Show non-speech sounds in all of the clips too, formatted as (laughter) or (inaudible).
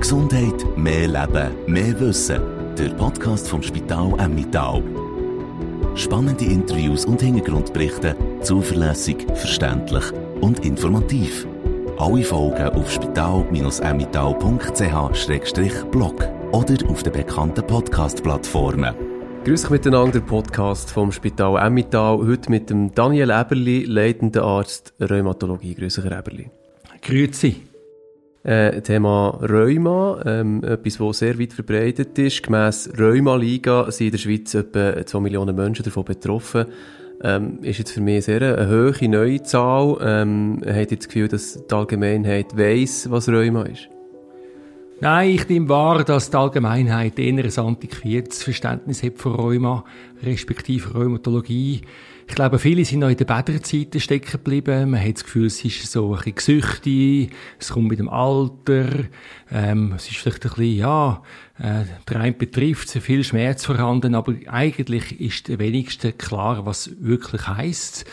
Gesundheit, mehr Leben, mehr Wissen. Der Podcast vom Spital Emmittal. Spannende Interviews und Hintergrundberichte, zuverlässig, verständlich und informativ. Alle Folgen auf spital-emmittal.ch-blog oder auf den bekannten Podcast-Plattformen. Grüß euch miteinander, der Podcast vom Spital Emmittal. Heute mit dem Daniel Eberli, leitender Arzt Rheumatologie. Grüß euch, Herr Eberli. Grüezi. Äh, Thema Rheuma, ähm, etwas, das sehr weit verbreitet ist. Gemäss Rheuma-Liga sind in der Schweiz etwa 2 Millionen Menschen davon betroffen. Ähm, ist jetzt für mich sehr eine hohe neue Zahl. Ähm, habt ihr das Gefühl, dass die Allgemeinheit weiss, was Rheuma ist? Nein, ich nehme wahr, dass die Allgemeinheit eher ein antiquiertes Verständnis hat von Rheuma, respektive Rheumatologie. Ich glaube, viele sind noch in der Bäderzeiten stecken geblieben. Man hat das Gefühl, es ist so ein bisschen gesüchtig, es kommt mit dem Alter, ähm, es ist vielleicht ein bisschen, ja, äh, der eine betrifft, sehr viel Schmerz vorhanden, aber eigentlich ist der wenigste klar, was wirklich heisst.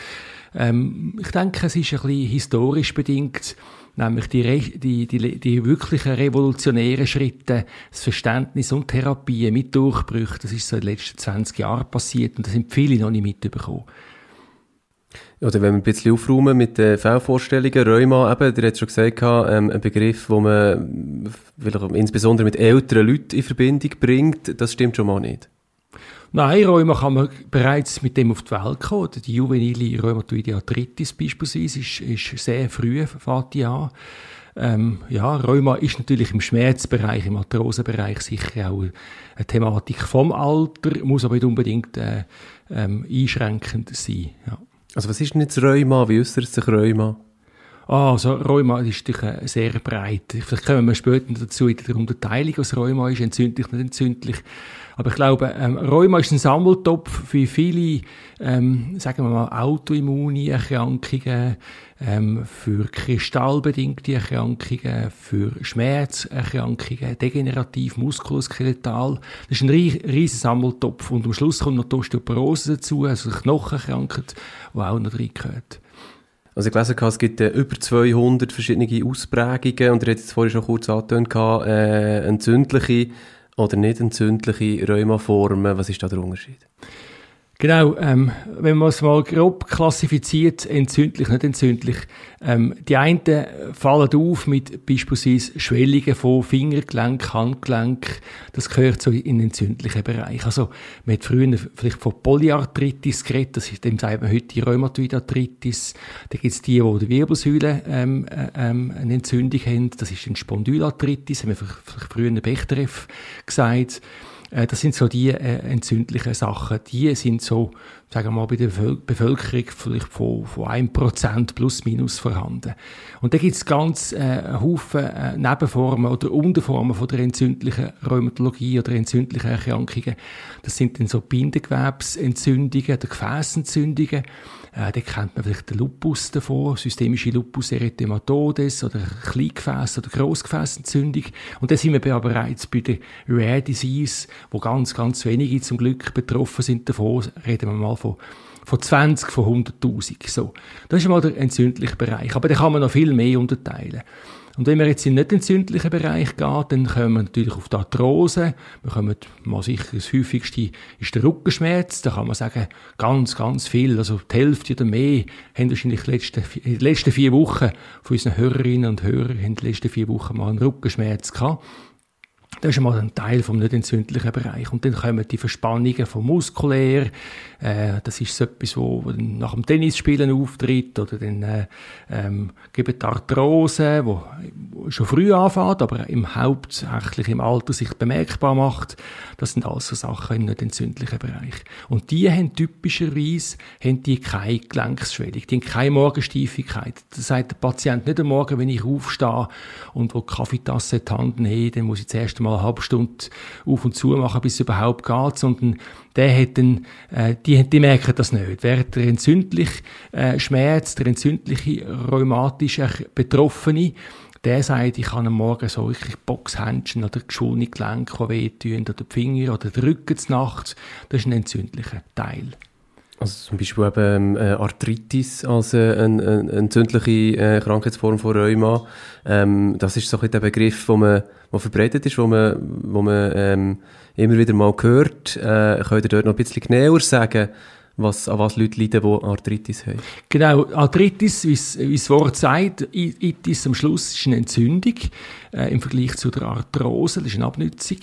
Ähm, ich denke, es ist ein bisschen historisch bedingt nämlich die, die, die, die wirklichen revolutionären Schritte, das Verständnis und Therapie mit Durchbrüchen, das ist so in den letzten 20 Jahren passiert und das sind viele noch nicht mitbekommen. Oder wenn wir ein bisschen aufräumen mit den Fehlvorstellungen, Rheuma, eben, der hat schon gesagt, ähm, ein Begriff, wo man insbesondere mit älteren Leuten in Verbindung bringt, das stimmt schon mal nicht. Nein, Rheuma kann man bereits mit dem auf die Welt kommen. Die juvenile Rheumatoide Arthritis beispielsweise ist, ist sehr früh, fängt die an. Ähm, ja, Rheuma ist natürlich im Schmerzbereich, im Arthrosebereich sicher auch eine Thematik vom Alter, muss aber nicht unbedingt äh, ähm, einschränkend sein. Ja. Also was ist denn jetzt Rheuma? Wie äußert sich Rheuma? Ah, also Rheuma ist natürlich äh, sehr breit. Vielleicht kommen wir später dazu in der Unterteilung, was Rheuma ist, entzündlich, nicht entzündlich. Aber ich glaube, ähm, Rheuma ist ein Sammeltopf für viele, ähm, sagen wir mal, autoimmune Erkrankungen, ähm, für kristallbedingte Erkrankungen, für Schmerzerkrankungen, degenerativ, muskuloskeletal. Das ist ein riesiger Sammeltopf. Und am Schluss kommt noch die Osteoporose dazu, also Knochenkrankheit, die auch noch reingehört. Also ich gelesen habe, es gibt äh, über 200 verschiedene Ausprägungen und ihr habt jetzt vorhin schon kurz angetönt, äh, entzündliche oder nicht entzündliche Rheumaformen. Was ist da der Unterschied? Genau, ähm, wenn man es mal grob klassifiziert, entzündlich, nicht entzündlich, ähm, die einen fallen auf mit beispielsweise Schwellungen von Fingergelenk, Handgelenk, das gehört so in den entzündlichen Bereich. Also, man hat früher vielleicht von Polyarthritis geredet, das ist, dem sagt man heute Rheumatoidarthritis. Da gibt es die, die die Wirbelsäule ähm, äh, ähm, eine Entzündung haben, das ist eine Spondylarthritis, haben wir vielleicht früher Bechterew gesagt. Äh, das sind so die äh, entzündlichen Sachen. Die sind so, sagen wir mal, bei der Bevölkerung vielleicht von, von 1% plus minus vorhanden. Und da gibt es ganz äh, Haufen äh, Nebenformen oder Unterformen von der entzündlichen Rheumatologie oder entzündlichen Erkrankungen. Das sind dann so Bindegewebsentzündungen oder Gefäßentzündungen. Äh, da kennt man vielleicht den Lupus davor, systemische Lupus erythematodes oder Kleingefäß- oder Grossgefäßentzündung. Und dann sind wir bereits bei der Rare Disease, wo ganz, ganz wenige zum Glück betroffen sind davon. Reden wir mal von von 20, von 100.000. So. Das ist mal der entzündliche Bereich. Aber da kann man noch viel mehr unterteilen. Und wenn man jetzt in den nicht entzündlichen Bereich geht, dann kommen wir natürlich auf die Arthrose. Wir kommen, mal sicher, das häufigste ist der Rückenschmerz. Da kann man sagen, ganz, ganz viel, also die Hälfte oder mehr, haben wahrscheinlich die letzten, in den letzten vier Wochen von unseren Hörerinnen und Hörern in den letzten vier Wochen mal einen Rückenschmerz gehabt. Das ist mal ein Teil vom nicht entzündlichen Bereich. Und dann kommen die Verspannungen vom Muskulär. Äh, das ist so etwas, wo, nach dem Tennisspielen auftritt. Oder dann äh, ähm, gibt die Arthrose, wo schon früh anfängt, aber im hauptsächlich im Alter sich bemerkbar macht. Das sind alles so Sachen im nicht entzündlichen Bereich. Und die haben typischerweise haben die keine Gelenksschwellung, die haben keine Morgensteifigkeit. Das sagt der Patient nicht am Morgen, wenn ich aufstehe und wo die Kaffeetasse in die Hand nehme, dann muss ich zuerst mal eine halbe Stunde auf und zu machen, bis es überhaupt geht, sondern der hat dann, äh, die, die merken das nicht. Während der entzündliche äh, Schmerz, der entzündliche rheumatische Betroffene, der sagt, ich habe am Morgen so wirklich Boxhändchen oder geschwollene Gelenke, die wehtun, oder die Finger oder der Rücken zur Nacht. Das ist ein entzündlicher Teil. Also zum Beispiel eben äh, Arthritis als äh, eine, entzündliche äh, Krankheitsform von Rheuma. Ähm, das ist so ein der Begriff, wo man, wo verbreitet ist, wo man, wo man ähm, immer wieder mal hört. Äh, könnt ihr dort noch ein bisschen genauer sagen, was, an was Leute leiden, die Arthritis haben. Genau, Arthritis, wie das Wort sagt, Itis am Schluss ist eine Entzündung äh, im Vergleich zu der Arthrose, das ist eine Abnützung.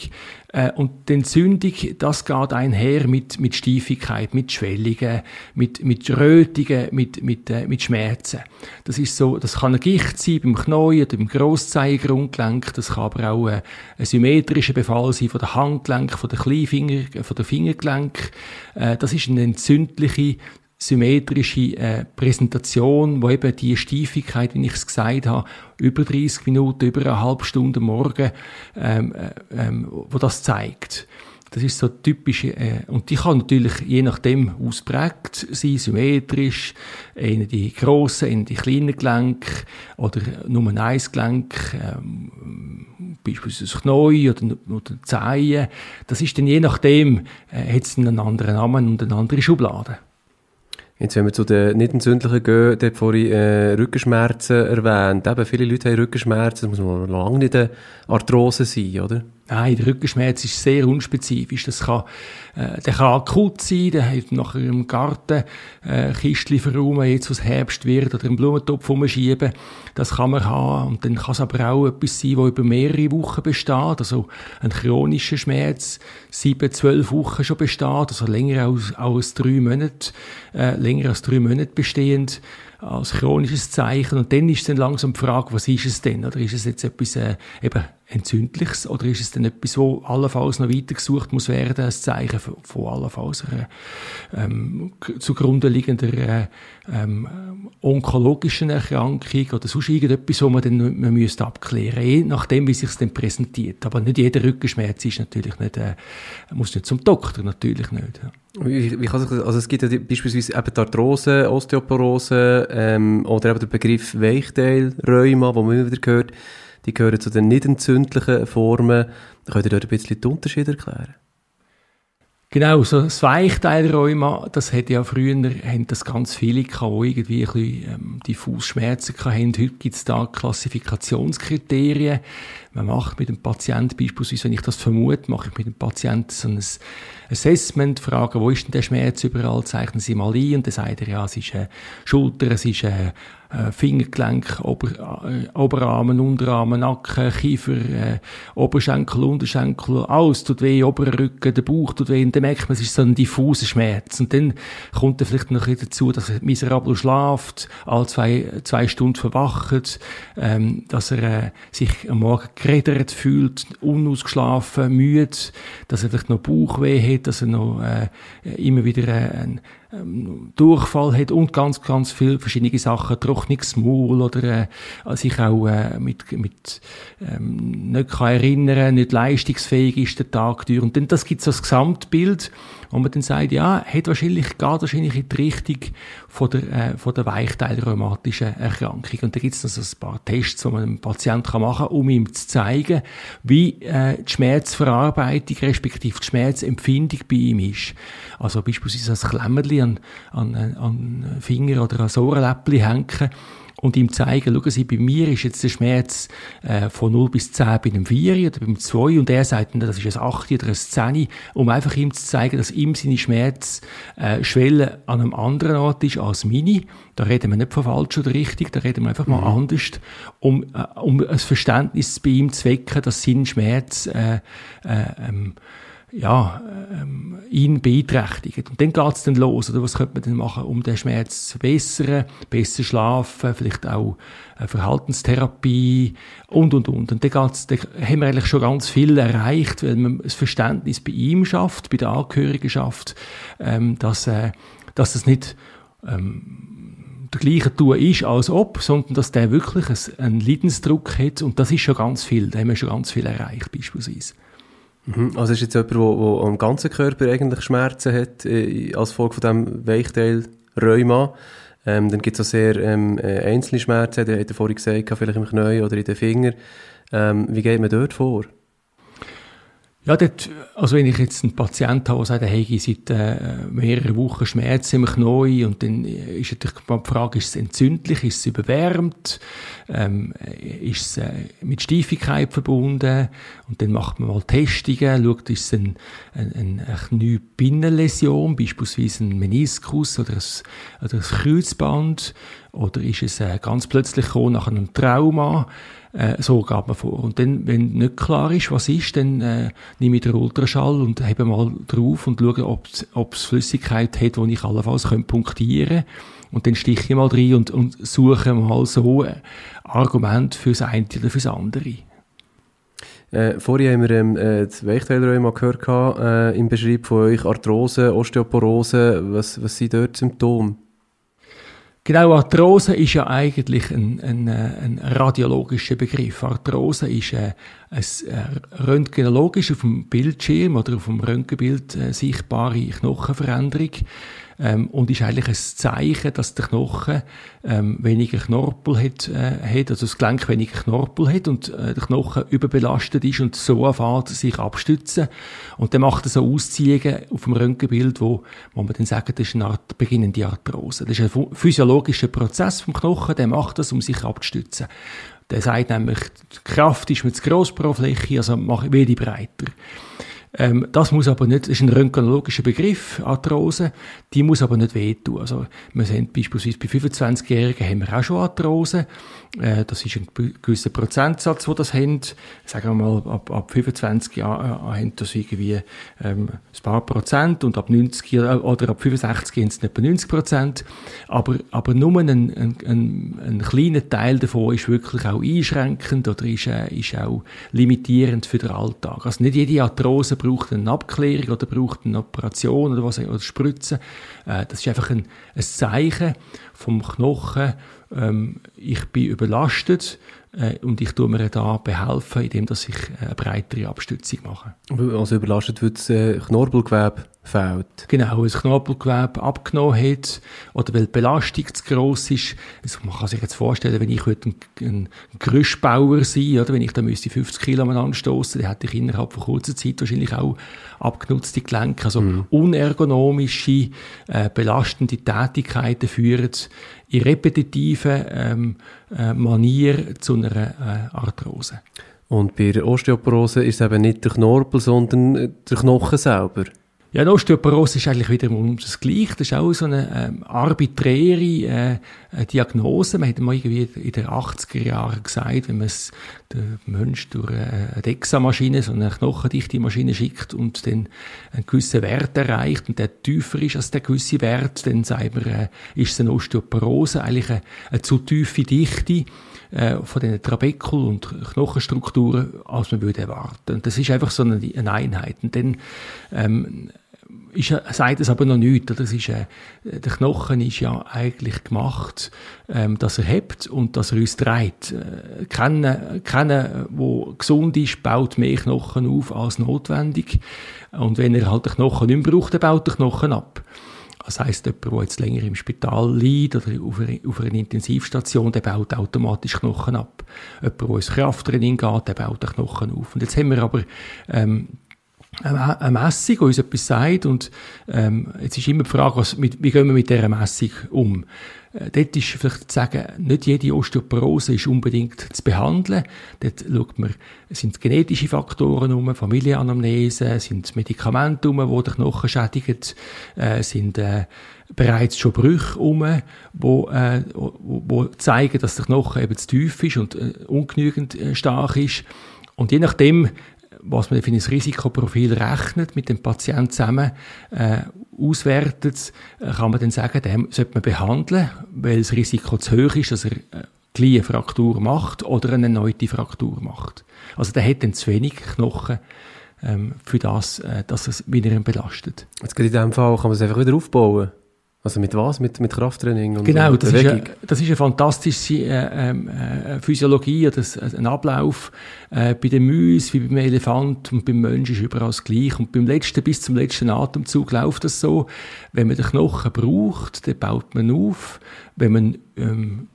Äh, und die Entzündung, das geht einher mit, mit Steifigkeit, mit Schwellungen, mit, mit Rötungen, mit, mit, äh, mit Schmerzen. Das ist so, das kann ein Gicht sein beim Knie oder beim Grosszeigergrundgelenk, das kann aber auch äh, ein symmetrischer Befall sein von der Handgelenk, von der Kleinfinger, von der Fingergelenk. Äh, das ist eine entzündliche symmetrische äh, Präsentation, wo eben die Steifigkeit, wie ich es gesagt habe, über 30 Minuten, über eine halbe Stunde morgen, ähm, äh, ähm, wo das zeigt. Das ist so typisch, äh, und die kann natürlich je nachdem ausprägt sein, symmetrisch, in die grossen, in die kleinen Gelenke oder nur ein Gelenk, ähm, beispielsweise das Knie oder, oder Zehen. Das ist dann je nachdem, äh, hat es einen anderen Namen und eine andere Schublade. Jetzt, wenn wir zu den nicht entzündlichen gehen, dort vorhin äh, Rückenschmerzen erwähnt. Eben, viele Leute haben Rückenschmerzen, das muss man lange nicht eine Arthrose sein, oder? Nein, der Rückenschmerz ist sehr unspezifisch. Das kann, äh, der kann akut sein, der hat nachher im Garten äh, Kistchen verräumen, jetzt was Herbst wird, oder einen Blumentopf umschieben. Das kann man haben. Und dann kann es aber auch etwas sein, das über mehrere Wochen besteht. Also ein chronischer Schmerz, sieben, zwölf Wochen schon besteht, also länger als, als drei Monate, äh, länger als drei Monate bestehend als chronisches Zeichen. Und dann ist dann langsam die Frage, was ist es denn? Oder ist es jetzt etwas äh, eben Entzündliches oder ist es denn etwas, wo allenfalls noch weiter gesucht muss werden, als Zeichen von, allenfalls einer ähm, zugrunde liegender äh, ähm, onkologischen Erkrankung oder sonst irgendetwas, wo man dann man müsste abklären, je nachdem, wie sich es dann präsentiert. Aber nicht jeder Rückenschmerz ist natürlich nicht, äh, muss nicht zum Doktor, natürlich nicht. Ja. Wie, wie kann sich also es gibt ja beispielsweise eben die Arthrose, Osteoporose ähm, oder eben der Begriff Weichteil, Rheuma, wo man immer wieder hört, die gehören zu den nicht entzündlichen Formen. Könnt ihr dort ein bisschen die Unterschiede erklären? Genau, so das Weichteilrheuma, das hat ja früher, haben das ganz viele gehabt, die irgendwie ein bisschen ähm, diffus Schmerzen hatten. Heute gibt es da Klassifikationskriterien. Man macht mit dem Patienten beispielsweise, wenn ich das vermute, mache ich mit dem Patienten so ein Assessment, frage, wo ist denn der Schmerz überall, zeichnen Sie mal ein und dann sagt er, ja, es ist äh, Schulter, es ist äh, äh, Fingergelenk, Ober, äh, Oberarmen, Unterarmen, Nacken, Kiefer, äh, Oberschenkel, Unterschenkel, alles tut weh, oberer Rücken, der Bauch tut weh, und dann merkt man, es ist so ein diffuser Schmerz. Und dann kommt er vielleicht noch dazu, dass er miserabel schlaft, alle zwei, zwei Stunden verwacht, ähm, dass er äh, sich am Morgen gereddert fühlt, unausgeschlafen, müde, dass er vielleicht noch Bauchweh hat, dass er noch äh, immer wieder äh, ein ähm, Durchfall hat und ganz, ganz viele verschiedene Sachen, trockenes Maul oder äh, sich auch äh, mit, mit ähm, nicht kann erinnern, nicht leistungsfähig ist der Tag durch. Und dann das gibt so das Gesamtbild, wo man dann sagt, ja, hat wahrscheinlich, geht wahrscheinlich in die Richtung von der, äh, von der weichteilrheumatischen Erkrankung. Und da gibt es also ein paar Tests, die man einem Patienten machen kann, um ihm zu zeigen, wie äh, die Schmerzverarbeitung respektive die Schmerzempfindung bei ihm ist. Also beispielsweise ein Klemmerli an, an, an Finger oder an Ohrenläppchen hängen und ihm zeigen, schauen Sie, bei mir ist jetzt der Schmerz äh, von 0 bis 10 bei einem 4 oder beim 2 und er sagt, das ist ein 8 oder ein 10, um einfach ihm zu zeigen, dass ihm seine Schmerzschwelle äh, an einem anderen Ort ist als meine. Da reden wir nicht von falsch oder richtig, da reden wir einfach mal mhm. anders, um, äh, um ein Verständnis bei ihm zu wecken, dass sein Schmerz äh, äh, ähm, ja, ähm, ihn beeinträchtigt. Und dann geht's dann los, oder was könnte man denn machen, um den Schmerz zu verbessern, besser schlafen, vielleicht auch äh, Verhaltenstherapie und, und, und. Und dann, geht's, dann haben wir eigentlich schon ganz viel erreicht, weil man das Verständnis bei ihm schafft, bei der Angehörigen schafft, ähm, dass, äh, dass es nicht ähm, der gleiche Tun ist als ob, sondern dass der wirklich einen Leidensdruck hat und das ist schon ganz viel, da haben wir schon ganz viel erreicht beispielsweise. Mhm. Also ist jetzt jemand, der, der am ganzen Körper eigentlich Schmerzen hat, äh, als Folge von diesem Weichteil Rheuma. Ähm, dann gibt es auch sehr ähm, äh, einzelne Schmerzen, die hat er vorhin gesagt, vielleicht im Knie oder in den Fingern. Ähm, wie geht man dort vor? Ja, dort, also wenn ich jetzt einen Patienten habe, der sagt, hey, ich seit äh, mehreren Wochen Schmerzen im Knie und dann ist natürlich die Frage, ist es entzündlich, ist es überwärmt, ähm, ist es äh, mit Steifigkeit verbunden? Und dann macht man mal Testungen, schaut, ist es ein, ein, ein, eine Kniebinnenläsion, beispielsweise ein Meniskus oder ein, oder ein Kreuzband? Oder ist es äh, ganz plötzlich nach einem Trauma, äh, man vor. Und dann, wenn nicht klar ist, was ist, dann äh, nehme ich den Ultraschall und hebe mal drauf und schaue, ob es Flüssigkeit hat, die ich allenfalls punktieren könnte. Und dann stiche ich mal rein und, und suche mal so ein Argument fürs eine oder fürs andere. Äh, vorher haben wir ähm, äh, das Weichteilrheuma gehört äh, im Beschreib von euch, Arthrose, Osteoporose. Was, was sind dort Symptome? Genau, Arthrose ist ja eigentlich ein, ein, äh, ein radiologischer Begriff. Arthrose ist äh, ein äh, röntgenologisch auf dem Bildschirm oder auf dem Röntgenbild sichtbare Knochenveränderung ähm, und ist eigentlich ein Zeichen, dass der Knochen ähm, weniger Knorpel hat, äh, hat, also das Gelenk weniger Knorpel hat und äh, der Knochen überbelastet ist und so anfängt sich abstützen und dann macht er so Ausziehungen auf dem Röntgenbild, wo, wo man dann sagt, das ist eine Art beginnende Arthrose. Das ist ein physiologischer Prozess vom Knochen, der macht das, um sich abzustützen. Der sagt nämlich, die Kraft ist mit zu gross pro Fläche, also mache ich werde breiter. Ähm, das muss aber nicht, ist ein röntgenologischer Begriff, Arthrose, die muss aber nicht wehtun. Also, wir sehen beispielsweise bei 25-Jährigen haben wir auch schon Arthrose. Äh, das ist ein gewisser Prozentsatz, wo das haben. Sagen wir mal, ab, ab 25 Jahren äh, haben das irgendwie ähm, ein paar Prozent und ab 90 oder ab 65 haben es nicht etwa 90 Prozent. Aber, aber nur ein, ein, ein, ein kleiner Teil davon ist wirklich auch einschränkend oder ist, äh, ist auch limitierend für den Alltag. Also nicht jede Arthrose braucht eine Abklärung oder braucht eine Operation oder was oder Spritzen. Äh, das ist einfach ein, ein Zeichen vom Knochen. Ähm, ich bin überlastet äh, und ich tue mir da behelfen, indem dass ich eine breitere Abstützung mache. Also überlastet wird das äh, Knorpelgewebe fehlt. Genau, weil das Knorpelgewebe abgenommen hat oder weil die Belastung zu gross ist. Also man kann sich jetzt vorstellen, wenn ich ein, ein, Gerüstbauer sein oder wenn ich da müsste 50 Kilo anstoßen, dann hätte ich innerhalb von kurzer Zeit wahrscheinlich auch abgenutzte Gelenke. Also mhm. unergonomische, äh, belastende Tätigkeiten führen in repetitiven ähm, äh, Manier zu einer äh, Arthrose. Und bei der Osteoporose ist es eben nicht der Knorpel, sondern der Knochen selber. Ja, eine Osteoporose ist eigentlich wieder das Gleiche. Das ist auch so eine ähm, arbiträre äh, Diagnose. Man hat mal irgendwie in den 80er Jahren gesagt, wenn man den Mensch durch eine DEXA-Maschine, so eine knochendichte Maschine schickt und dann einen gewissen Wert erreicht und der tiefer ist als der gewisse Wert, dann sagt man, äh, ist es eine Osteoporose, eigentlich eine, eine zu tiefe Dichte äh, von den Trabekul- und Knochenstrukturen, als man würde erwarten. Und das ist einfach so eine, eine Einheit. Und dann ähm, ist, sagt es aber noch nichts. Das ist, äh, der Knochen ist ja eigentlich gemacht, ähm, dass er hebt und dass er uns dreht. Äh, keiner, keiner, der gesund ist, baut mehr Knochen auf als notwendig. Und wenn er halt den Knochen nicht mehr braucht, dann baut der Knochen ab. Das heisst, jemand, der jetzt länger im Spital liegt oder auf einer, auf einer Intensivstation, der baut automatisch Knochen ab. Jemand, der ins Krafttraining geht, der baut den Knochen auf. Und jetzt haben wir aber ähm, eine Messung, die uns etwas sagt. Und ähm, jetzt ist immer die Frage, was, mit, wie gehen wir mit dieser Messung um? Äh, dort ist vielleicht zu sagen, nicht jede Osteoporose ist unbedingt zu behandeln. Dort schaut man, sind genetische Faktoren um, Familienanamnese, sind Medikamente um, die den Knochen schädigen, äh, sind äh, bereits schon Brüche um, wo, äh, wo, wo zeigen, dass der Knochen eben zu tief ist und äh, ungenügend äh, stark ist. Und je nachdem, was man für ein Risikoprofil rechnet, mit dem Patienten zusammen äh, auswertet, äh, kann man dann sagen, den sollte man behandeln, weil das Risiko zu hoch ist, dass er äh, gleich eine Fraktur macht oder eine erneute Fraktur macht. Also der hat dann zu wenig Knochen ähm, für das, äh, dass es wieder belastet. Jetzt in diesem Fall kann man es einfach wieder aufbauen. Also mit was? Mit, mit Krafttraining und Genau, und das, ist eine, das ist eine fantastische äh, ähm, äh, Physiologie, das, ein Ablauf. Äh, bei den Mäusen, wie beim Elefant und beim Mensch ist überall das Gleiche. Und beim letzten, bis zum letzten Atemzug läuft das so. Wenn man den Knochen braucht, dann baut man auf. Wenn man ähm,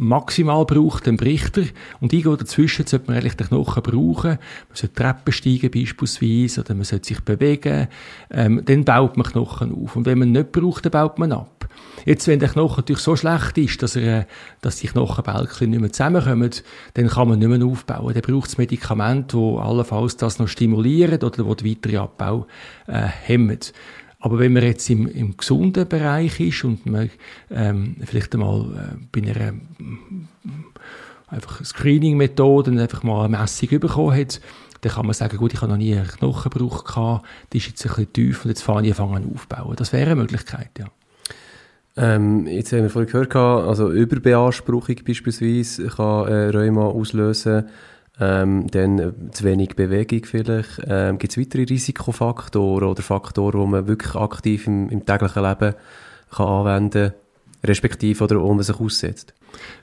maximal braucht, dann bricht er. Und irgendwo dazwischen sollte man eigentlich den Knochen brauchen. Man sollte Treppen steigen beispielsweise, oder man sollte sich bewegen. Ähm, dann baut man Knochen auf. Und wenn man nicht braucht, dann baut man ab. Jetzt, wenn der Knochen natürlich so schlecht ist, dass, er, dass die Knochenbälkchen nicht mehr zusammenkommen, dann kann man nicht mehr aufbauen. Dann braucht es Medikamente, die allenfalls das noch stimulieren oder die den weiteren Abbau äh, hemmen. Aber wenn man jetzt im, im gesunden Bereich ist und man ähm, vielleicht einmal äh, bei einer einfach Screening-Methode einfach mal eine Messung bekommen hat, dann kann man sagen, gut, ich habe noch nie einen Knochenbruch gehabt, die ist jetzt ein bisschen tief und jetzt fange ich an aufbauen. Das wäre eine Möglichkeit, ja. Ähm, jetzt haben wir vorhin gehört, also Überbeanspruchung beispielsweise kann äh, Rheuma auslösen, ähm, dann äh, zu wenig Bewegung vielleicht. Ähm, Gibt es weitere Risikofaktoren oder Faktoren, die man wirklich aktiv im, im täglichen Leben kann anwenden kann, respektive oder wo man sich aussetzt?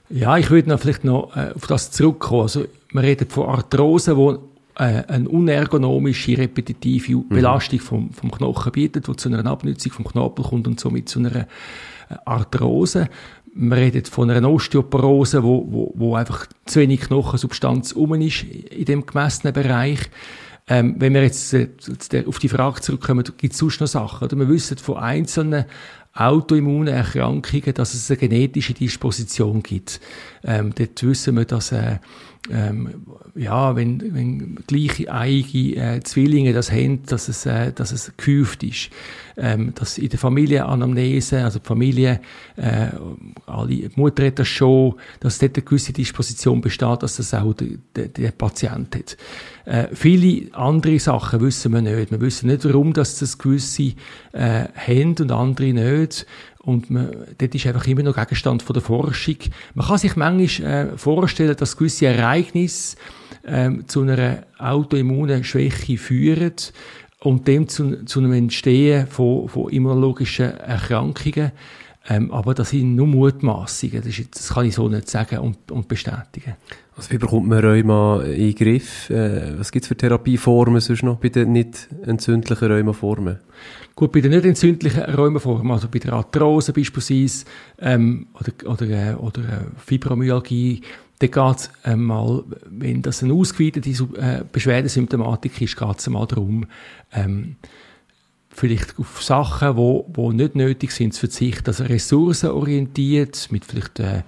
Ja, ich würde noch vielleicht noch äh, auf das zurückkommen. Also, man redet von Arthrose, wo äh, eine unergonomische, repetitive mhm. Belastung vom, vom Knochen bietet, die zu einer Abnutzung vom Knorpel kommt und somit zu einer äh, Arthrose. Man redet von einer Osteoporose, wo, wo, wo einfach zu wenig Knochensubstanz um ist in dem gemessenen Bereich. Ähm, wenn wir jetzt äh, auf die Frage zurückkommen, gibt es sonst noch Sachen? Oder? Wir wissen von einzelnen Autoimmunerkrankungen, dass es eine genetische Disposition gibt. Ähm, dort wissen wir, dass äh, ähm, ja, wenn, wenn gleiche eiige äh, Zwillinge das haben, dass es, äh, dass es gehäuft ist. Ähm, dass in der Familienanamnese, also die Familie, äh, alle, die Mutter hat das schon, dass dort eine gewisse Disposition besteht, dass das auch der, der, der Patient hat. Äh, viele andere Sachen wissen wir nicht. Wir wissen nicht, warum dass das gewisse äh, haben und andere nicht. Und man, dort ist einfach immer noch Gegenstand von der Forschung. Man kann sich manchmal äh, vorstellen, dass gewisse Ereignisse äh, zu einer autoimmunen Schwäche führen und dem zu, zu einem Entstehen von, von immunologischen Erkrankungen. Ähm, aber das sind nur Mutmaßungen. Das, das, kann ich so nicht sagen und, und bestätigen. Also wie bekommt man Rheuma in den Griff? Äh, was gibt es für Therapieformen sonst noch bei den nicht entzündlichen Rheumaformen? Gut, bei den nicht entzündlichen Rheumaformen, also bei der Arthrose beispielsweise ähm, oder, oder, äh, oder äh, Fibromyalgie, da geht es einmal, wenn das eine ausgeweitete äh, Beschwerdesymptomatik ist, geht es einmal darum, ähm, vielleicht auf Sachen, wo, wo nicht nötig sind, zu verzichten, also ressourcenorientiert, mit vielleicht äh,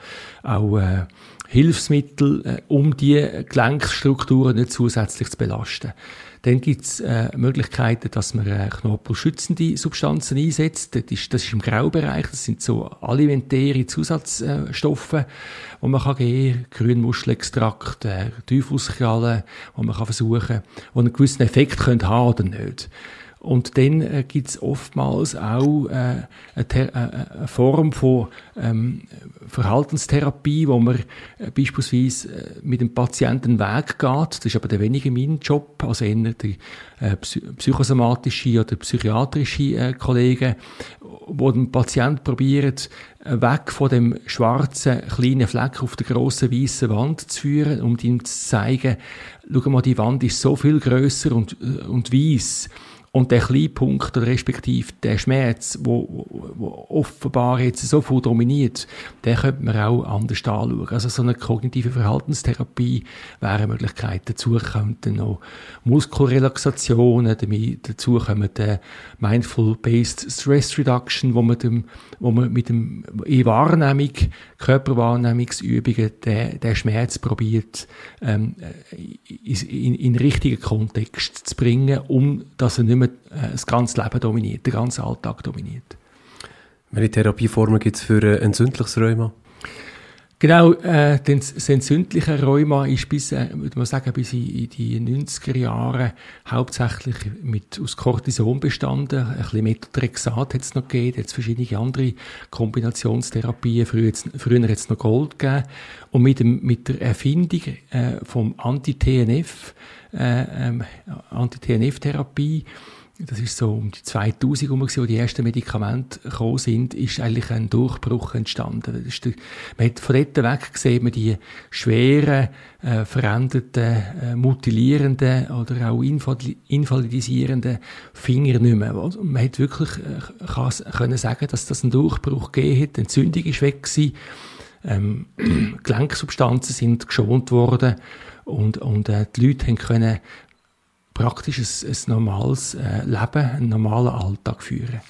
auch äh, Hilfsmittel, äh, um die Gelenkstrukturen nicht zusätzlich zu belasten. Dann gibt es äh, Möglichkeiten, dass man äh, knorpelschützende Substanzen einsetzt. Das ist, das ist im Graubereich. Das sind so alimentäre Zusatzstoffe, die man kann geben kann. Grünmuschelextrakt, äh, Teufelskralle, die man kann versuchen kann, die einen gewissen Effekt haben oder nicht. Und dann äh, gibt es oftmals auch äh, eine, äh, eine, Form von ähm, Verhaltenstherapie, wo man äh, beispielsweise äh, mit dem Patienten Weg geht. Das ist aber der weniger mein Job, also eher die äh, psychosomatische oder psychiatrische äh, Kollegen, wo den Patient probiert, äh, weg von dem schwarzen kleinen Fleck auf der grossen weißen Wand zu führen, um ihm zu zeigen, schau mal, die Wand ist so viel größer und, und weiß und der Kleinpunkt, oder respektive der Schmerz, wo offenbar jetzt so viel dominiert, den könnte man auch anders anschauen. Also so eine kognitive Verhaltenstherapie wäre eine Möglichkeit. Dazu dann noch Muskelrelaxationen, dazu kommen Mindful-Based Stress Reduction, wo man, dem, wo man mit dem in Wahrnehmung, Körperwahrnehmungsübungen den, den Schmerz probiert, ähm, in, in, in richtigen Kontext zu bringen, um dass er nicht mehr äh, das ganze Leben dominiert, den ganzen Alltag dominiert. Welche Therapieformen gibt es für ein entzündliches Rheuma? Genau, äh, das entzündliche Rheuma ist bis, äh, würde man sagen, bis in, die 90er Jahre hauptsächlich mit, aus Cortison bestanden. Ein bisschen Methotrexat hat es noch gegeben, hat es verschiedene andere Kombinationstherapien. Früher hat es noch Gold gegeben. Und mit, dem, mit der Erfindung äh, vom Anti-TNF, äh, ähm, Anti-TNF-Therapie, das ist so um die 2000 herum, wo die ersten Medikamente gekommen sind, ist eigentlich ein Durchbruch entstanden. Der, man hat von dort weg gesehen, man die schweren, äh, veränderten, äh, mutilierenden oder auch invalidisierenden Finger nicht mehr. Und man hat wirklich äh, können sagen, dass das einen Durchbruch gegeben hat, die Entzündung ist weg gewesen, ähm, (clears throat) Gelenksubstanzen sind geschont worden und, und äh, die Leute haben können praktisch ein, ein normales äh, Leben, einen normalen Alltag führen.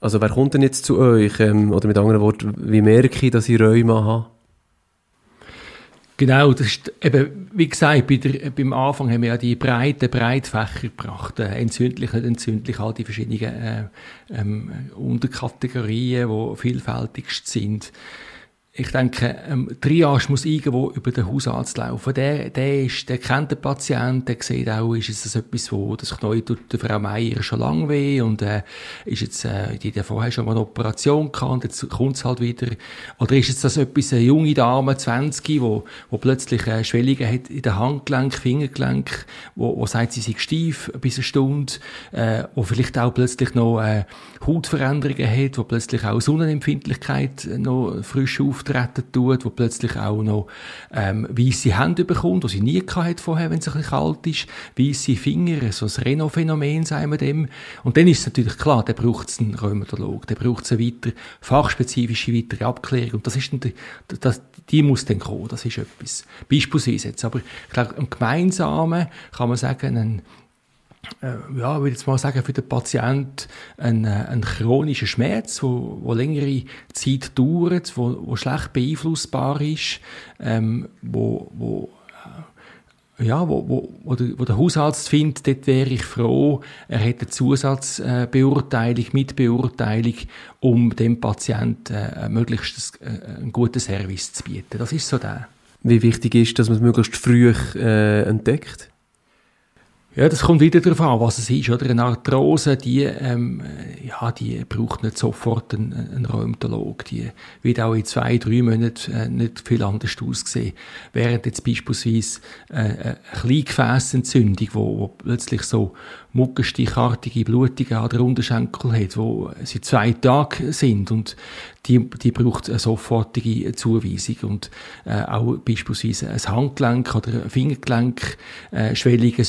Also wer kommt denn jetzt zu euch? Ähm, oder mit anderen Worten, wie merke ich, dass ich Rheuma habe? Genau, das ist eben, wie gesagt, bei der, beim Anfang haben wir ja die breiten Breitfächer gebracht, äh, entzündlich, nicht entzündlich, all die verschiedenen äh, ähm, Unterkategorien, die vielfältigst sind ich denke, ähm, Triage muss irgendwo über den Hausarzt laufen. Der, der, ist, der kennt den Patienten, der sieht auch, ist es etwas, wo das Knie tut der Frau Meier schon lange weh und äh, ist jetzt, äh, die, die vorher schon mal eine Operation gehabt, jetzt kommt es halt wieder. Oder ist jetzt das etwas, eine junge Dame, 20, wo, wo plötzlich äh, Schwellungen hat in der Handgelenk, Fingergelenk, wo, wo sagt, sie sei steif bis eine Stunde, äh, wo vielleicht auch plötzlich noch äh, Hautveränderungen hat, wo plötzlich auch Sonnenempfindlichkeit noch frisch auf auftreten tut, wo plötzlich auch noch ähm, weiße Hände bekommt, die sie nie hatte vorher, wenn es ein bisschen kalt ist, weiße Finger, so ein Renault-Phänomen, sagen wir dem. Und dann ist es natürlich klar, der braucht es einen Rheumatolog, der braucht es eine weiter, fachspezifische weitere Abklärung. Und das ist dann, das, die muss dann kommen, das ist etwas. Beispielsweise jetzt. Aber ich glaube, am Gemeinsamen kann man sagen, ein ja, würde jetzt mal sagen, für den Patienten ein, äh, ein chronischer Schmerz, wo, wo längere Zeit dauert, wo, wo schlecht beeinflussbar ist, ähm, wo, wo äh, ja, wo, wo, wo, der, wo der Hausarzt findet, dort wäre ich froh, er hätte eine Zusatzbeurteilung, äh, Mitbeurteilung, um dem Patienten äh, möglichst äh, einen guten Service zu bieten. Das ist so der. Wie wichtig ist, dass man es möglichst früh äh, entdeckt? Ja, das kommt wieder darauf an, was es ist. Oder? Eine Arthrose, die, ähm, ja, die braucht nicht sofort einen, einen Rheumatolog. Die wird auch in zwei, drei Monaten äh, nicht viel anders aussehen. Während jetzt beispielsweise äh, eine Kleingefäßentzündung, wo, wo plötzlich so muckenstichartige Blutungen an der Unterschenkel hat, wo sie zwei Tage sind und die, die braucht eine sofortige Zuweisung und äh, auch beispielsweise ein Handgelenk oder ein Fingergelenk, äh, schwellige,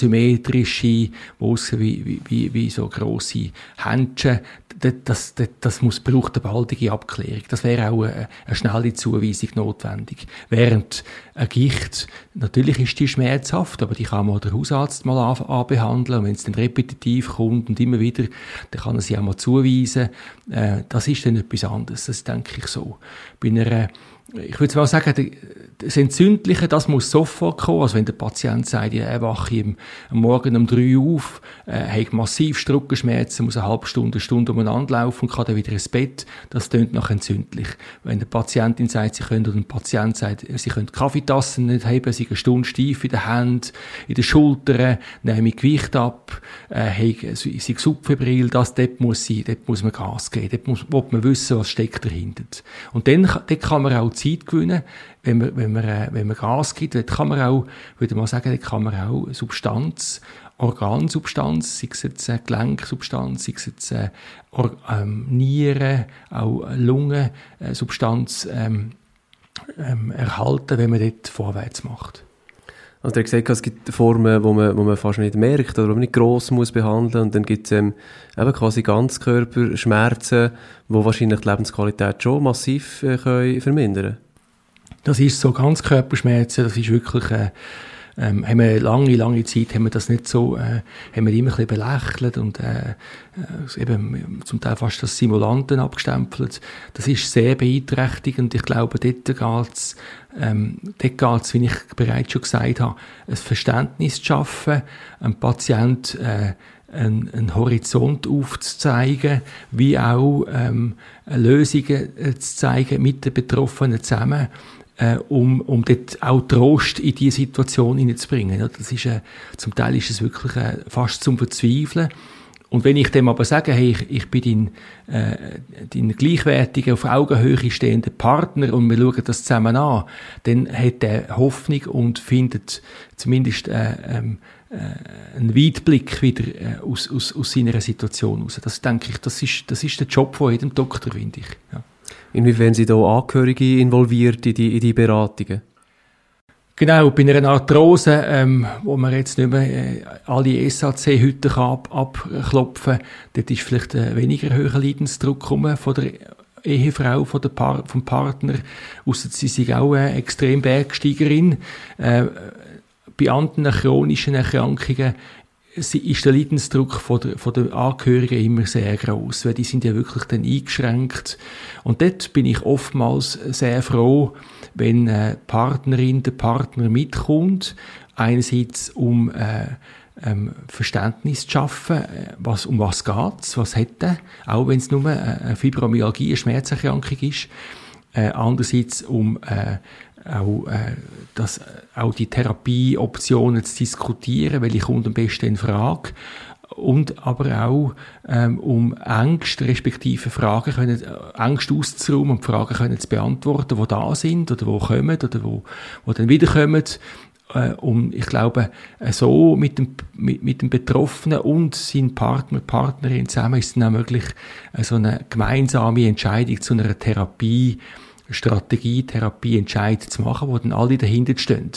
symmetrische, die aussehen wie, wie, wie so grosse Händchen, das, das, das, das muss, braucht eine baldige Abklärung. Das wäre auch eine, eine schnelle Zuweisung notwendig. Während ein Gicht, natürlich ist die schmerzhaft, aber die kann man der Hausarzt mal anbehandeln. Und wenn es dann repetitiv kommt und immer wieder, dann kann er sie auch mal zuweisen. Äh, das ist dann etwas anderes. Das denke ich so. Bei einer ich würde mal sagen, das Entzündliche, das muss sofort kommen. Also wenn der Patient sagt, ja, er wache am Morgen um drei auf, äh, hat massiv Struckenschmerzen, muss eine halbe Stunde, eine Stunde umeinander laufen und kann dann wieder ins Bett, das tönt nach entzündlich. Wenn der Patientin sagt, sie können, oder ein Patient sagt, sie können Kaffeetassen nicht heben, sie eine Stunde steif in den Händen, in den Schultern, nehmen Gewicht ab, äh, haben, sie subfebril, das, dort muss sie, dort muss man Gas geben, dort muss man wissen, was steckt dahinter. Und dann, dort kann man auch Zeit gewinnen, wenn man, wenn man, äh, wenn man Gas gibt. Dort kann man auch, würde man sagen, dort kann man auch Substanz, Organsubstanz, sei es jetzt äh, Gelenksubstanz, sei es jetzt äh, ähm, Nieren, auch Lungensubstanz ähm, ähm, erhalten, wenn man dort vorwärts macht. Also der hat gesagt, es gibt Formen, wo man, wo man fast nicht merkt oder wo man nicht gross muss behandeln. Und dann gibt es ähm, eben quasi Ganzkörperschmerzen, die wahrscheinlich die Lebensqualität schon massiv äh, können vermindern. Das ist so, Ganzkörperschmerzen, das ist wirklich... Äh, ähm, haben wir lange, lange Zeit haben wir das nicht so, äh, haben wir immer ein bisschen belächelt und äh, äh, eben zum Teil fast als Simulanten abgestempelt. Das ist sehr beeinträchtigend. Ich glaube, dort geht's, ähm, dort geht's, wie ich bereits schon gesagt habe, ein Verständnis zu schaffen, einem Patient äh, einen, einen Horizont aufzuzeigen, wie auch ähm, Lösungen äh, zu zeigen mit den Betroffenen zusammen äh, um, um dort auch Trost in diese Situation hineinzubringen. Das ist, äh, zum Teil ist es wirklich äh, fast zum Verzweifeln. Und wenn ich dem aber sage, hey, ich, ich bin dein, äh, dein gleichwertiger, auf Augenhöhe stehender Partner und wir schauen das zusammen an, dann hat er Hoffnung und findet zumindest äh, ähm, äh, einen Weitblick wieder äh, aus, aus, aus seiner Situation heraus. Das denke ich, das ist, das ist der Job von jedem Doktor, finde ich. Ja. Inwiefern sind da Angehörige involviert in die, in die Beratungen? Genau, bei einer Arthrose, ähm, wo man jetzt nicht mehr äh, alle SAC-Hütten ab, abklopfen kann, ist vielleicht ein weniger hoher Leidensdruck von der Ehefrau von der Par vom Partner, ausser sie sind auch eine extrem Bergsteigerin. Äh, bei anderen chronischen Erkrankungen ist der Leidensdruck von der, von der Angehörigen immer sehr groß, weil die sind ja wirklich dann eingeschränkt. Und dort bin ich oftmals sehr froh, wenn äh, Partnerin, der Partner mitkommt, einerseits um äh, ähm, Verständnis zu schaffen, äh, was, um was geht's, was er, auch wenn es nur eine Fibromyalgie, eine Schmerzerkrankung ist, äh, andererseits um äh, auch, äh, das, auch die Therapieoptionen zu diskutieren, welche kommt am besten in Frage und aber auch ähm, um Ängste respektive Fragen können, äh, Ängste auszuräumen und Fragen können zu beantworten, die da sind oder wo kommen oder wo, wo dann wiederkommen. Äh, um, ich glaube, äh, so mit dem, mit, mit dem Betroffenen und seinem Partner, Partnerin zusammen ist es dann auch möglich, äh, so eine gemeinsame Entscheidung zu einer Therapie Strategie, Therapie, Entscheid zu machen, wo dann alle dahinter stehen.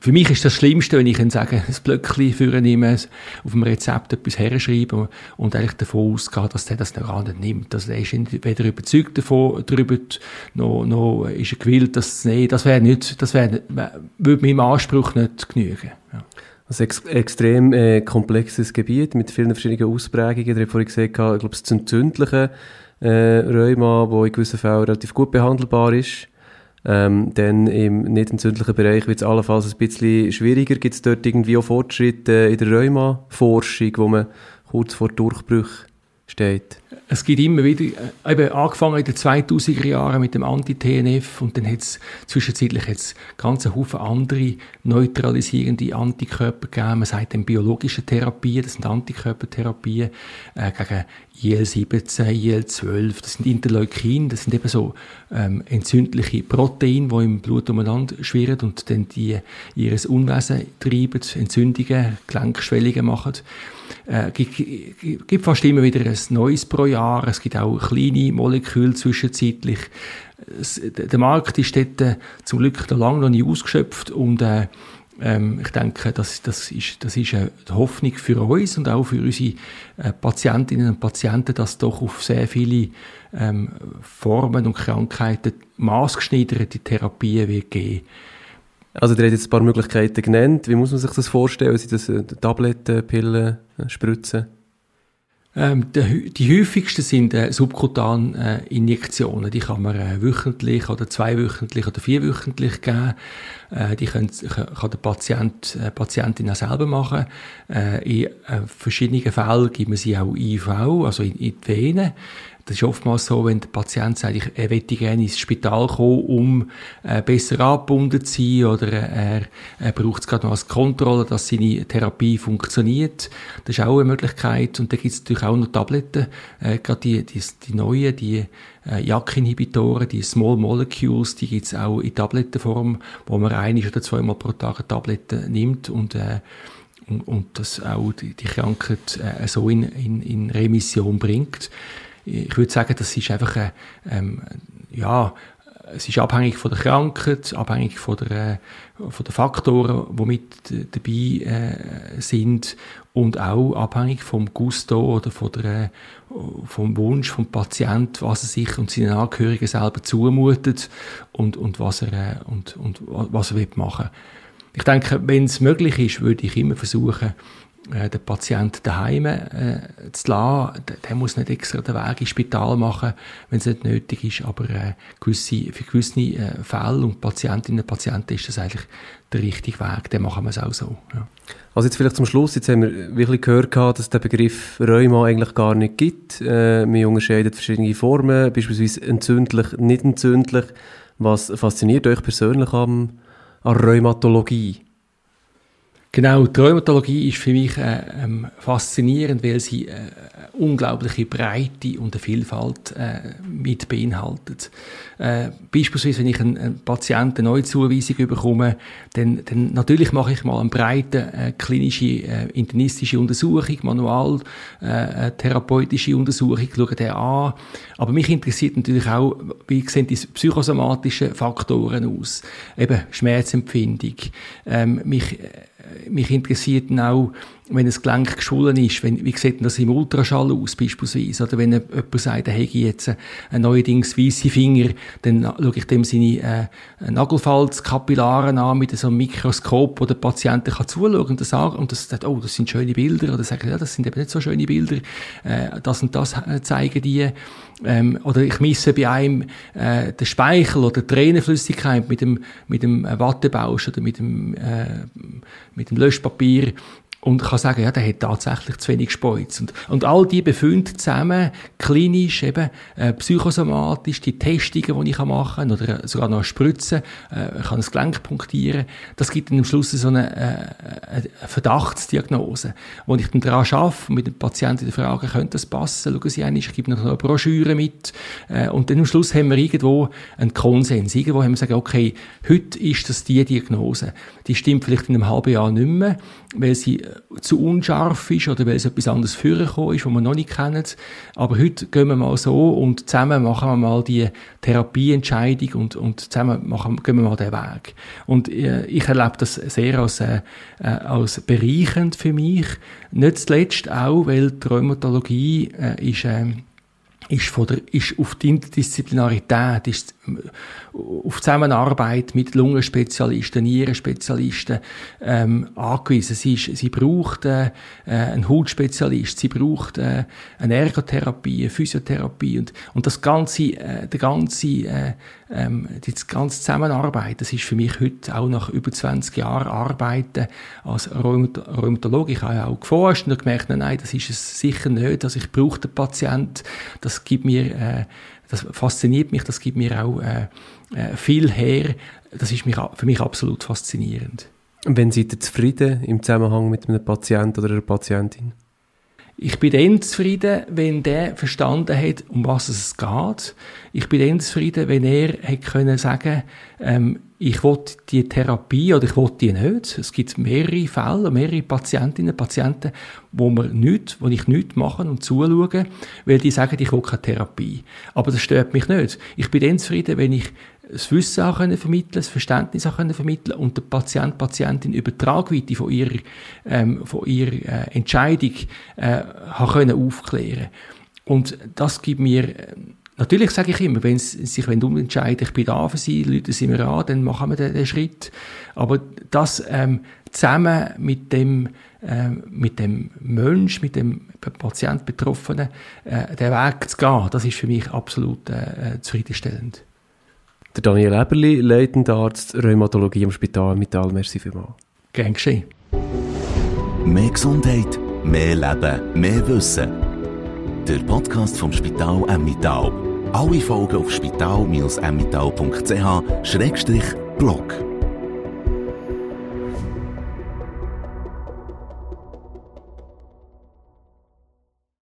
Für mich ist das Schlimmste, wenn ich dann sage, (laughs) ein Blöckchen führen nehme, auf dem Rezept etwas herschreibe und eigentlich davon ausgehe, dass der das noch nicht nimmt. Also der ist weder überzeugt davon, darüber, noch, noch ist er gewillt, das zu nehmen. Das wäre nicht, das wäre, würde meinem Anspruch nicht genügen. Ja. Also ex extrem äh, komplexes Gebiet mit vielen verschiedenen Ausprägungen. Ich habe vorhin gesagt, ich glaube, das Entzündliche äh, Rheuma, wo in gewissen Fällen relativ gut behandelbar ist. Ähm, dann im nicht entzündlichen Bereich wird es allenfalls ein bisschen schwieriger. Gibt es dort irgendwie auch Fortschritte in der Rheuma-Forschung, wo man kurz vor Durchbruch steht? Es gibt immer wieder, äh, eben angefangen in den 2000er Jahren mit dem Anti-TNF und dann hat es zwischenzeitlich jetzt ganz Haufen andere neutralisierende Antikörper gegeben. Man sagt dann biologische Therapien, das sind Antikörpertherapien äh, gegen IL-17, IL-12, das sind Interleukin, das sind eben so ähm, entzündliche Proteine, die im Blut umeinander schwirren und dann die ihres Unwesen treiben, Entzündungen, Gelenkschwellungen machen. Äh, gibt, gibt fast immer wieder ein neues pro Jahr. Es gibt auch kleine Moleküle zwischenzeitlich. Es, der Markt ist dort äh, zum Glück noch lange noch nicht ausgeschöpft und äh, ähm, ich denke, das, das, ist, das ist eine Hoffnung für uns und auch für unsere äh, Patientinnen und Patienten, dass doch auf sehr viele ähm, Formen und Krankheiten maßgeschneiderte Therapien wird geben. Also, ihr habt jetzt ein paar Möglichkeiten genannt. Wie muss man sich das vorstellen? Sind das äh, Tabletten, Pillen, äh, Spritzen? Ähm, die, die häufigsten sind äh, subkutan Injektionen. Die kann man äh, wöchentlich oder zweiwöchentlich oder vierwöchentlich geben. Äh, die können, kann der Patient, äh, Patientin auch selber machen. Äh, in äh, verschiedenen Fällen gibt man sie auch IV, also in, in die Venen. Das ist oftmals so, wenn der Patient sagt, ich, er möchte gerne ins Spital kommen, um äh, besser angebunden zu sein oder er, er braucht es gerade noch als Kontrolle, dass seine Therapie funktioniert. Das ist auch eine Möglichkeit. Und da gibt es natürlich auch noch Tabletten, äh, gerade die, die, die neuen, die äh, JAK-Inhibitoren, die Small Molecules, die gibt es auch in Tablettenform, wo man ein oder zweimal pro Tag eine Tablette nimmt und äh, und, und das auch die, die Krankheit äh, so in, in, in Remission bringt ich würde sagen, das ist einfach ein, ähm, ja, es ist abhängig von der Krankheit, abhängig von der, von den Faktoren, die mit dabei äh, sind und auch abhängig vom Gusto oder von der, vom Wunsch vom Patient, was er sich und seinen Angehörigen selber zumutet und, und was er äh, und, und was er will machen. Ich denke, wenn es möglich ist, würde ich immer versuchen, äh, den Patient daheim äh, zu lassen. Der, der, muss nicht extra den Weg ins Spital machen, wenn es nicht nötig ist, aber äh, gewisse, für gewisse äh, Fälle und Patientinnen und Patienten ist das eigentlich der richtige Weg, dann machen wir es auch so. Ja. Also jetzt vielleicht zum Schluss, jetzt haben wir wirklich gehört, dass den Begriff Rheuma eigentlich gar nicht gibt. Äh, wir unterscheiden verschiedene Formen, beispielsweise entzündlich, nicht entzündlich. Was fasziniert euch persönlich an, an Rheumatologie? Genau, die Rheumatologie ist für mich äh, ähm, faszinierend, weil sie äh, unglaubliche Breite und eine Vielfalt äh, mit beinhaltet. Äh, beispielsweise, wenn ich einen, einen Patienten eine neue Zuweisung bekomme, dann, dann natürlich mache ich mal eine breite äh, klinische, äh, internistische Untersuchung, manual äh, therapeutische Untersuchung, schaue den an. Aber mich interessiert natürlich auch, wie sehen die psychosomatischen Faktoren aus? Eben Schmerzempfindung. Ähm, mich, äh, mich interessiert auch, wenn ein Gelenk geschwollen ist, wenn, wie sieht das im Ultraschall aus beispielsweise, oder wenn jemand sagt, er hätte jetzt einen neuerdings weiße Finger, dann schaue ich dem seine äh, Nagelfalzkapillaren an mit so einem Mikroskop, wo der Patient kann zuschauen und das sagen und das sagt, oh, das sind schöne Bilder, oder sagt, ja, das sind eben nicht so schöne Bilder, äh, das und das äh, zeigen die, ähm, oder ich misse bei einem äh, den Speichel oder die Tränenflüssigkeit mit dem mit dem Wattebausch oder mit dem äh, mit dem Löschpapier und kann sagen, ja, der hat tatsächlich zu wenig gespeuzt. Und, und all die Befunde zusammen, klinisch, eben, äh, psychosomatisch, die Testungen, die ich machen kann, oder sogar noch Spritzen, äh, kann das Gelenk punktieren, das gibt dann am Schluss so eine, äh, eine Verdachtsdiagnose, wo ich dann daran arbeite und mit dem Patienten frage, könnte das passen, schauen Sie einmal, ich gebe noch eine Broschüre mit, äh, und dann am Schluss haben wir irgendwo einen Konsens, irgendwo haben wir gesagt, okay, heute ist das die Diagnose, die stimmt vielleicht in einem halben Jahr nicht mehr, weil sie zu unscharf ist oder weil es etwas anderes vorgekommen ist, was wir noch nicht kennen. Aber heute gehen wir mal so und zusammen machen wir mal die Therapieentscheidung und, und zusammen machen, gehen wir mal den Weg. Und äh, ich erlebe das sehr als, äh, äh, als bereichend für mich. Nicht zuletzt auch, weil die Rheumatologie äh, ist... Äh, ist, von der, ist auf die Interdisziplinarität, ist auf Zusammenarbeit mit Lungenspezialisten, Nierenspezialisten ähm, angewiesen. Sie, ist, sie braucht äh, einen Hautspezialist, sie braucht äh, eine Ergotherapie, eine Physiotherapie und, und das ganze, äh, der ganze, äh, ähm, die ganze Zusammenarbeit, das ist für mich heute auch nach über 20 Jahren Arbeiten als Rheumatologe. Ich habe ja auch geforscht und gemerkt, nein, das ist es sicher nicht. Also ich brauche den Patient, das gibt mir äh, das fasziniert mich, das gibt mir auch äh, äh, viel her. Das ist mich, für mich absolut faszinierend. Wenn seid ihr zufrieden im Zusammenhang mit einem Patienten oder einer Patientin? Ich bin dann zufrieden, wenn der verstanden hat, um was es geht. Ich bin dann zufrieden, wenn er hätte können sagen, ähm, ich will die Therapie oder ich will die nicht. Es gibt mehrere Fälle, mehrere Patientinnen Patienten, wo, wir nicht, wo ich nichts machen und zuschauen, weil die sagen, ich will keine Therapie. Aber das stört mich nicht. Ich bin dann zufrieden, wenn ich das Wissen auch können vermitteln, das Verständnis auch können vermitteln und der Patient, Patientin über Tragweite von ihrer, ähm, von ihrer äh, Entscheidung äh, können aufklären. Und das gibt mir äh, Natürlich sage ich immer, wenn sie sich umentscheiden, ich bin da für sie, Leute sind mir an, dann machen wir den, den Schritt. Aber das ähm, zusammen mit dem, ähm, mit dem Mensch, mit dem Patient Betroffenen, äh, den Weg zu gehen, das ist für mich absolut äh, äh zufriedenstellend. Der Daniel Eberli, leitender Arzt Rheumatologie am Spital Mittal. Merci vielmals. Gern geschehen. Mehr Gesundheit, mehr Leben, mehr Wissen. Der Podcast vom Spital Emmittal. Alle Folgen auf spital-emmittal.ch-blog.